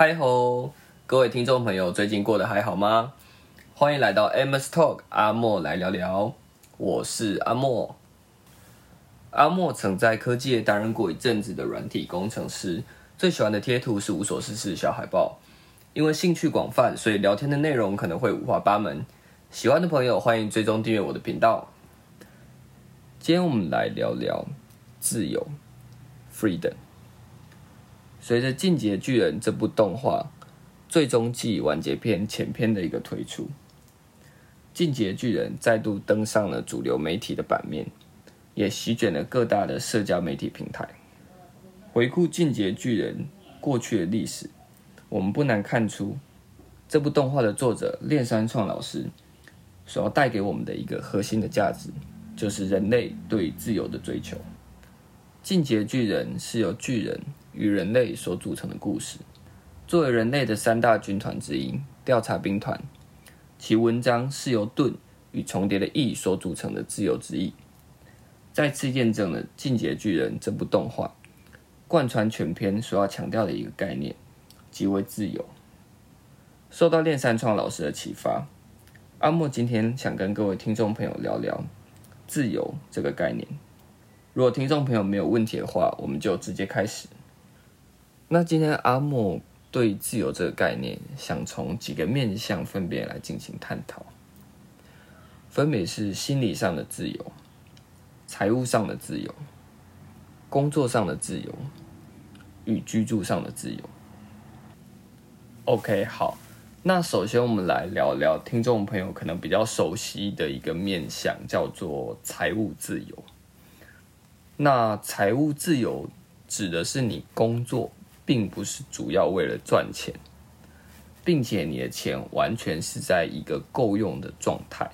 嗨吼，各位听众朋友，最近过得还好吗？欢迎来到 Amos Talk，阿莫来聊聊。我是阿莫。阿莫曾在科技业担任过一阵子的软体工程师，最喜欢的贴图是无所事事小海报。因为兴趣广泛，所以聊天的内容可能会五花八门。喜欢的朋友欢迎追踪订阅我的频道。今天我们来聊聊自由 （freedom）。随着《进阶巨人》这部动画最终季完结篇前篇的一个推出，《进阶巨人》再度登上了主流媒体的版面，也席卷了各大的社交媒体平台。回顾《进阶巨人》过去的历史，我们不难看出，这部动画的作者炼山创老师所要带给我们的一个核心的价值，就是人类对自由的追求。《进阶巨人》是由巨人。与人类所组成的故事。作为人类的三大军团之一——调查兵团，其文章是由盾与重叠的翼所组成的自由之翼，再次验证了《进阶巨人》这部动画贯穿全篇所要强调的一个概念，即为自由。受到炼山创老师的启发，阿莫今天想跟各位听众朋友聊聊自由这个概念。如果听众朋友没有问题的话，我们就直接开始。那今天阿莫对自由这个概念，想从几个面向分别来进行探讨，分别是心理上的自由、财务上的自由、工作上的自由与居住上的自由。OK，好，那首先我们来聊聊听众朋友可能比较熟悉的一个面向，叫做财务自由。那财务自由指的是你工作。并不是主要为了赚钱，并且你的钱完全是在一个够用的状态。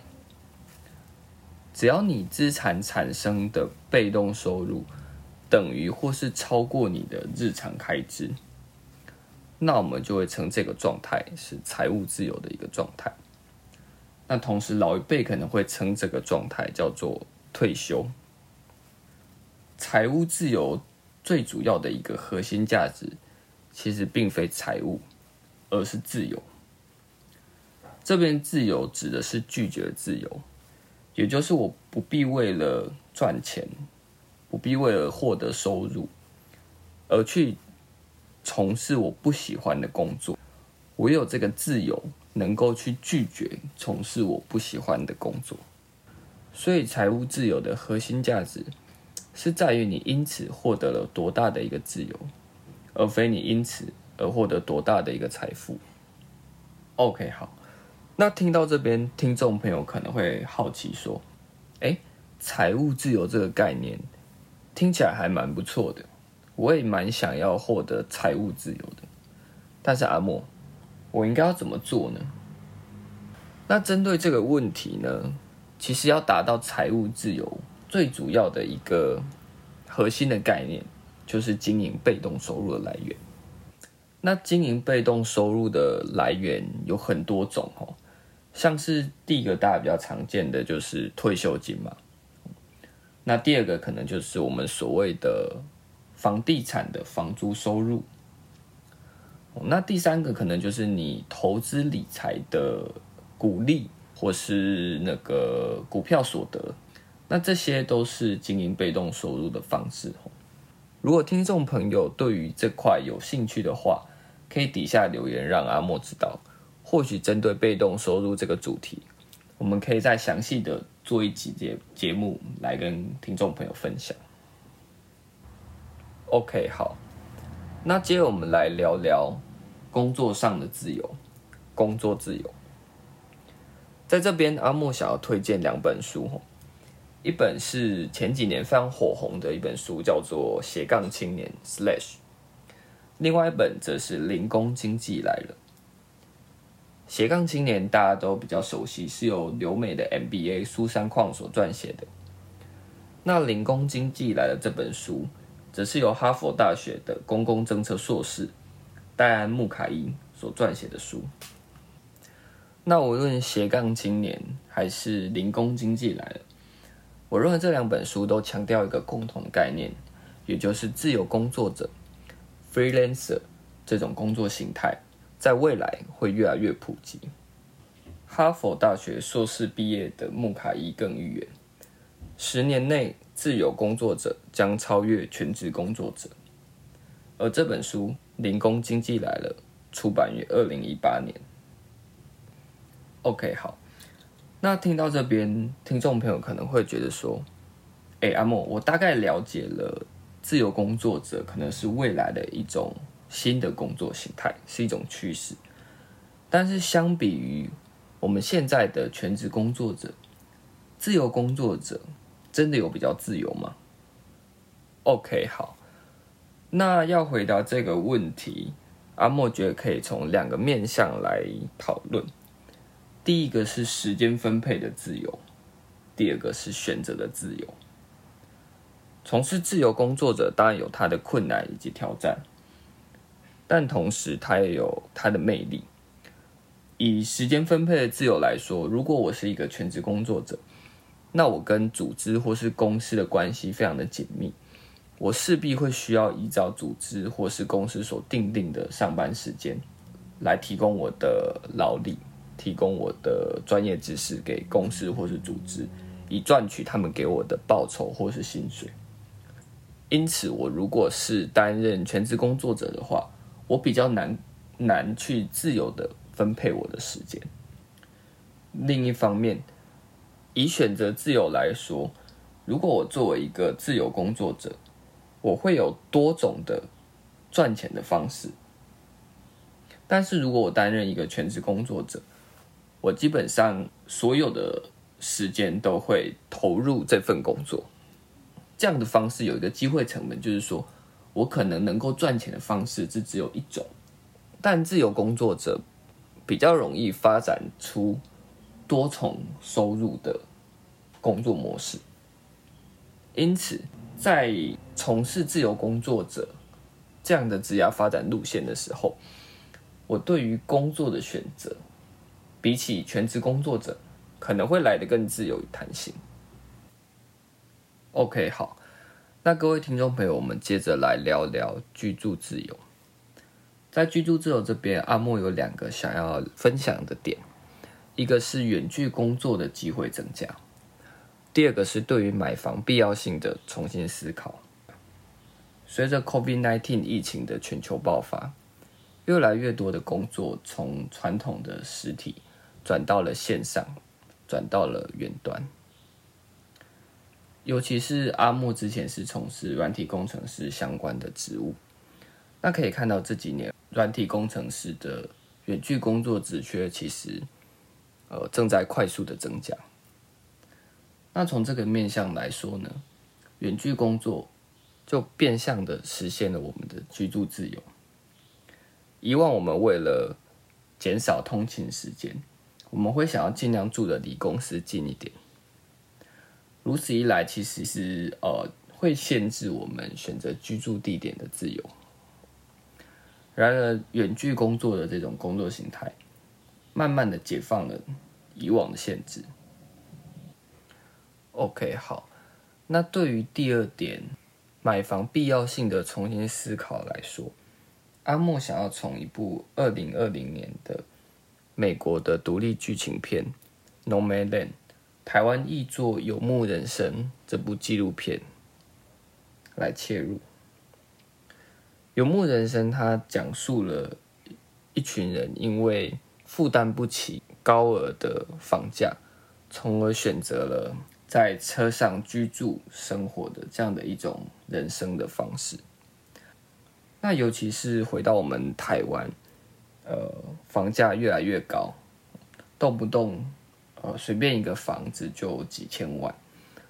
只要你资产产生的被动收入等于或是超过你的日常开支，那我们就会称这个状态是财务自由的一个状态。那同时老一辈可能会称这个状态叫做退休。财务自由最主要的一个核心价值。其实并非财务，而是自由。这边自由指的是拒绝自由，也就是我不必为了赚钱，不必为了获得收入，而去从事我不喜欢的工作。我有这个自由，能够去拒绝从事我不喜欢的工作。所以，财务自由的核心价值是在于你因此获得了多大的一个自由。而非你因此而获得多大的一个财富。OK，好，那听到这边，听众朋友可能会好奇说：“哎，财务自由这个概念听起来还蛮不错的，我也蛮想要获得财务自由的。但是阿莫，我应该要怎么做呢？”那针对这个问题呢，其实要达到财务自由，最主要的一个核心的概念。就是经营被动收入的来源。那经营被动收入的来源有很多种哦，像是第一个大家比较常见的就是退休金嘛。那第二个可能就是我们所谓的房地产的房租收入。那第三个可能就是你投资理财的股利或是那个股票所得。那这些都是经营被动收入的方式。如果听众朋友对于这块有兴趣的话，可以底下留言让阿莫知道。或许针对被动收入这个主题，我们可以再详细的做一集节节目来跟听众朋友分享。OK，好，那接着我们来聊聊工作上的自由，工作自由。在这边，阿莫想要推荐两本书一本是前几年非常火红的一本书，叫做《斜杠青年》slash，另外一本则是《零工经济来了》。斜杠青年大家都比较熟悉，是由留美的 MBA 苏珊矿所撰写的。那《零工经济来了》这本书，则是由哈佛大学的公共政策硕士戴安穆卡伊所撰写的书。那无论斜杠青年还是零工经济来了。我认为这两本书都强调一个共同概念，也就是自由工作者 （freelancer） 这种工作形态，在未来会越来越普及。哈佛大学硕士毕业的穆卡伊更预言，十年内自由工作者将超越全职工作者。而这本书《零工经济来了》出版于二零一八年。OK，好，那听到这边，听众朋友可能会觉得说：“哎，阿莫，我大概了解了自由工作者可能是未来的一种新的工作形态，是一种趋势。但是相比于……”我们现在的全职工作者、自由工作者，真的有比较自由吗？OK，好，那要回答这个问题，阿莫觉得可以从两个面向来讨论。第一个是时间分配的自由，第二个是选择的自由。从事自由工作者当然有他的困难以及挑战，但同时他也有他的魅力。以时间分配的自由来说，如果我是一个全职工作者，那我跟组织或是公司的关系非常的紧密，我势必会需要依照组织或是公司所定定的上班时间，来提供我的劳力，提供我的专业知识给公司或是组织，以赚取他们给我的报酬或是薪水。因此，我如果是担任全职工作者的话，我比较难难去自由的。分配我的时间。另一方面，以选择自由来说，如果我作为一个自由工作者，我会有多种的赚钱的方式。但是如果我担任一个全职工作者，我基本上所有的时间都会投入这份工作。这样的方式有一个机会成本，就是说我可能能够赚钱的方式只只有一种。但自由工作者。比较容易发展出多重收入的工作模式，因此在从事自由工作者这样的职业发展路线的时候，我对于工作的选择，比起全职工作者可能会来得更自由与弹性。OK，好，那各位听众朋友，我们接着来聊聊居住自由。在居住自由这边，阿莫有两个想要分享的点，一个是远距工作的机会增加，第二个是对于买房必要性的重新思考。随着 COVID-19 疫情的全球爆发，越来越多的工作从传统的实体转到了线上，转到了远端。尤其是阿莫之前是从事软体工程师相关的职务，那可以看到这几年。软体工程师的远距工作职缺其实，呃，正在快速的增加。那从这个面向来说呢，远距工作就变相的实现了我们的居住自由。以往我们为了减少通勤时间，我们会想要尽量住的离公司近一点。如此一来，其实是呃会限制我们选择居住地点的自由。然而，远距工作的这种工作形态，慢慢的解放了以往的限制。OK，好，那对于第二点，买房必要性的重新思考来说，阿莫想要从一部二零二零年的美国的独立剧情片《Nomadland》，台湾译作《游牧人生》这部纪录片来切入。游牧人生，它讲述了一群人因为负担不起高额的房价，从而选择了在车上居住生活的这样的一种人生的方式。那尤其是回到我们台湾，呃，房价越来越高，动不动呃随便一个房子就几千万，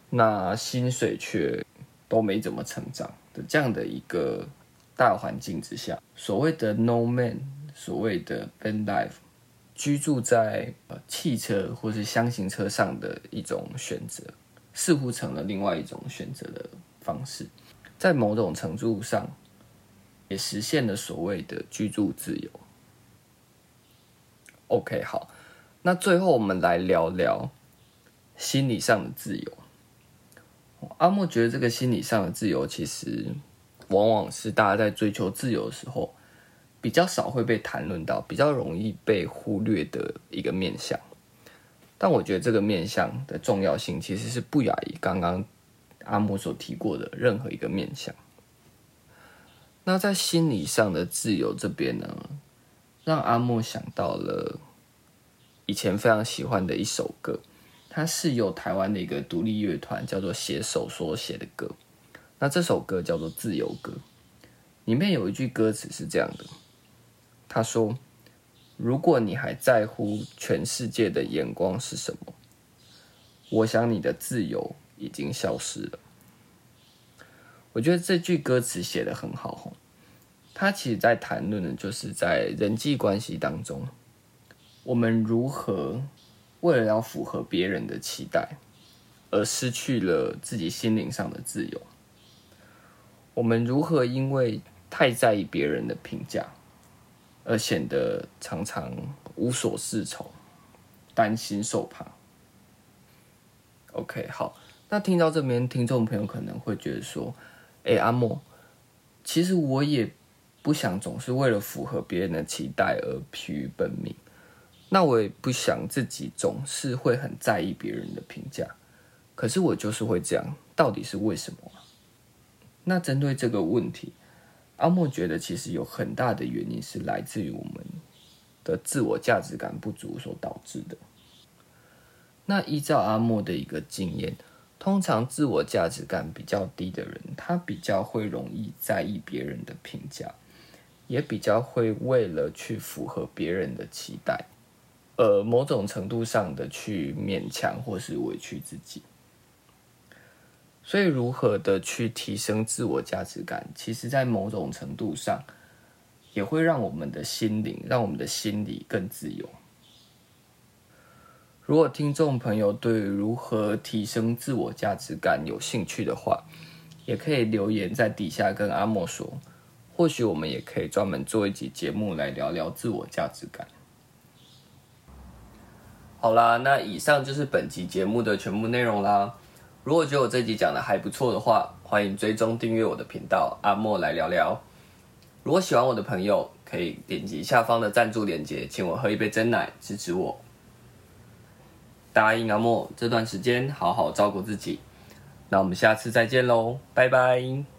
那薪水却都没怎么成长的这样的一个。大环境之下，所谓的 no man，所谓的 van life，居住在呃汽车或是箱型车上的一种选择，似乎成了另外一种选择的方式，在某种程度上，也实现了所谓的居住自由。OK，好，那最后我们来聊聊心理上的自由。阿莫觉得这个心理上的自由其实。往往是大家在追求自由的时候，比较少会被谈论到，比较容易被忽略的一个面向。但我觉得这个面向的重要性其实是不亚于刚刚阿莫所提过的任何一个面向。那在心理上的自由这边呢，让阿莫想到了以前非常喜欢的一首歌，它是由台湾的一个独立乐团叫做写手所写的歌。那这首歌叫做《自由歌》，里面有一句歌词是这样的：他说。如果你还在乎全世界的眼光是什么，我想你的自由已经消失了。我觉得这句歌词写的很好，他其实在谈论的就是在人际关系当中，我们如何为了要符合别人的期待，而失去了自己心灵上的自由。我们如何因为太在意别人的评价？而显得常常无所适从，担心受怕。OK，好，那听到这边，听众朋友可能会觉得说：“哎，阿莫，其实我也不想总是为了符合别人的期待而疲于奔命，那我也不想自己总是会很在意别人的评价。可是我就是会这样，到底是为什么？那针对这个问题。”阿莫觉得，其实有很大的原因是来自于我们的自我价值感不足所导致的。那依照阿莫的一个经验，通常自我价值感比较低的人，他比较会容易在意别人的评价，也比较会为了去符合别人的期待，呃，某种程度上的去勉强或是委屈自己。所以，如何的去提升自我价值感，其实，在某种程度上，也会让我们的心灵，让我们的心理更自由。如果听众朋友对如何提升自我价值感有兴趣的话，也可以留言在底下跟阿莫说，或许我们也可以专门做一集节目来聊聊自我价值感。好啦，那以上就是本集节目的全部内容啦。如果觉得我这集讲的还不错的话，欢迎追踪订阅我的频道阿莫来聊聊。如果喜欢我的朋友，可以点击下方的赞助链接，请我喝一杯真奶支持我。答应阿莫这段时间好好照顾自己，那我们下次再见喽，拜拜。